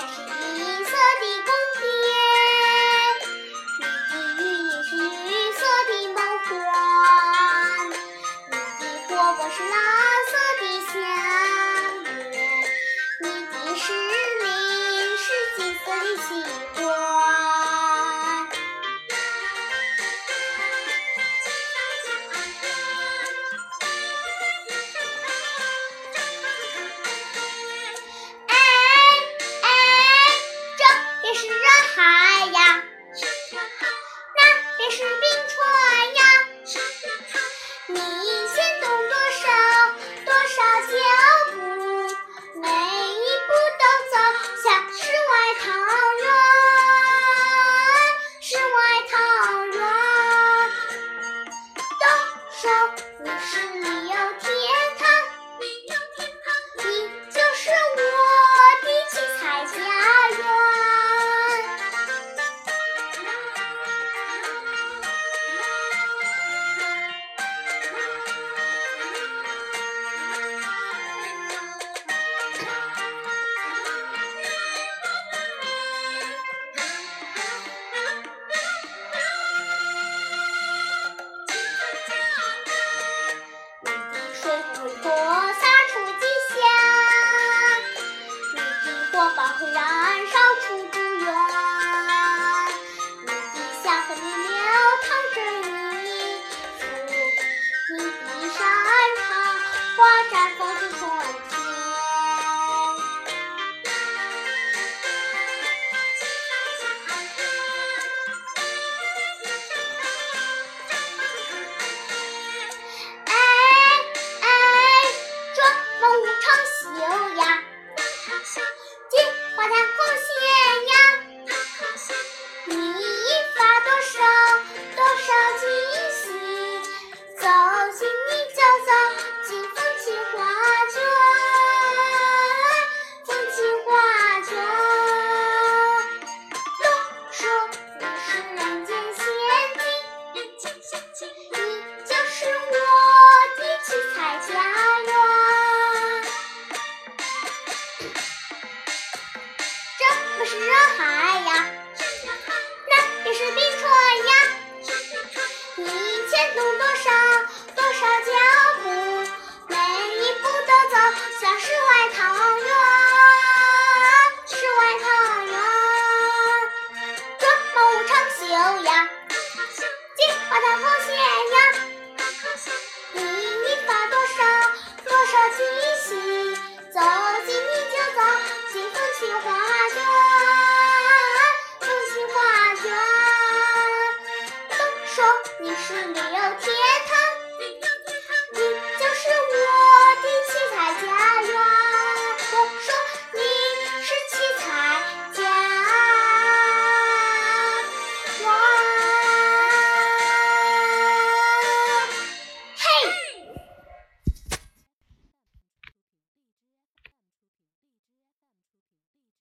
Thank you. 光会燃是人海呀。那也是必 Sunday.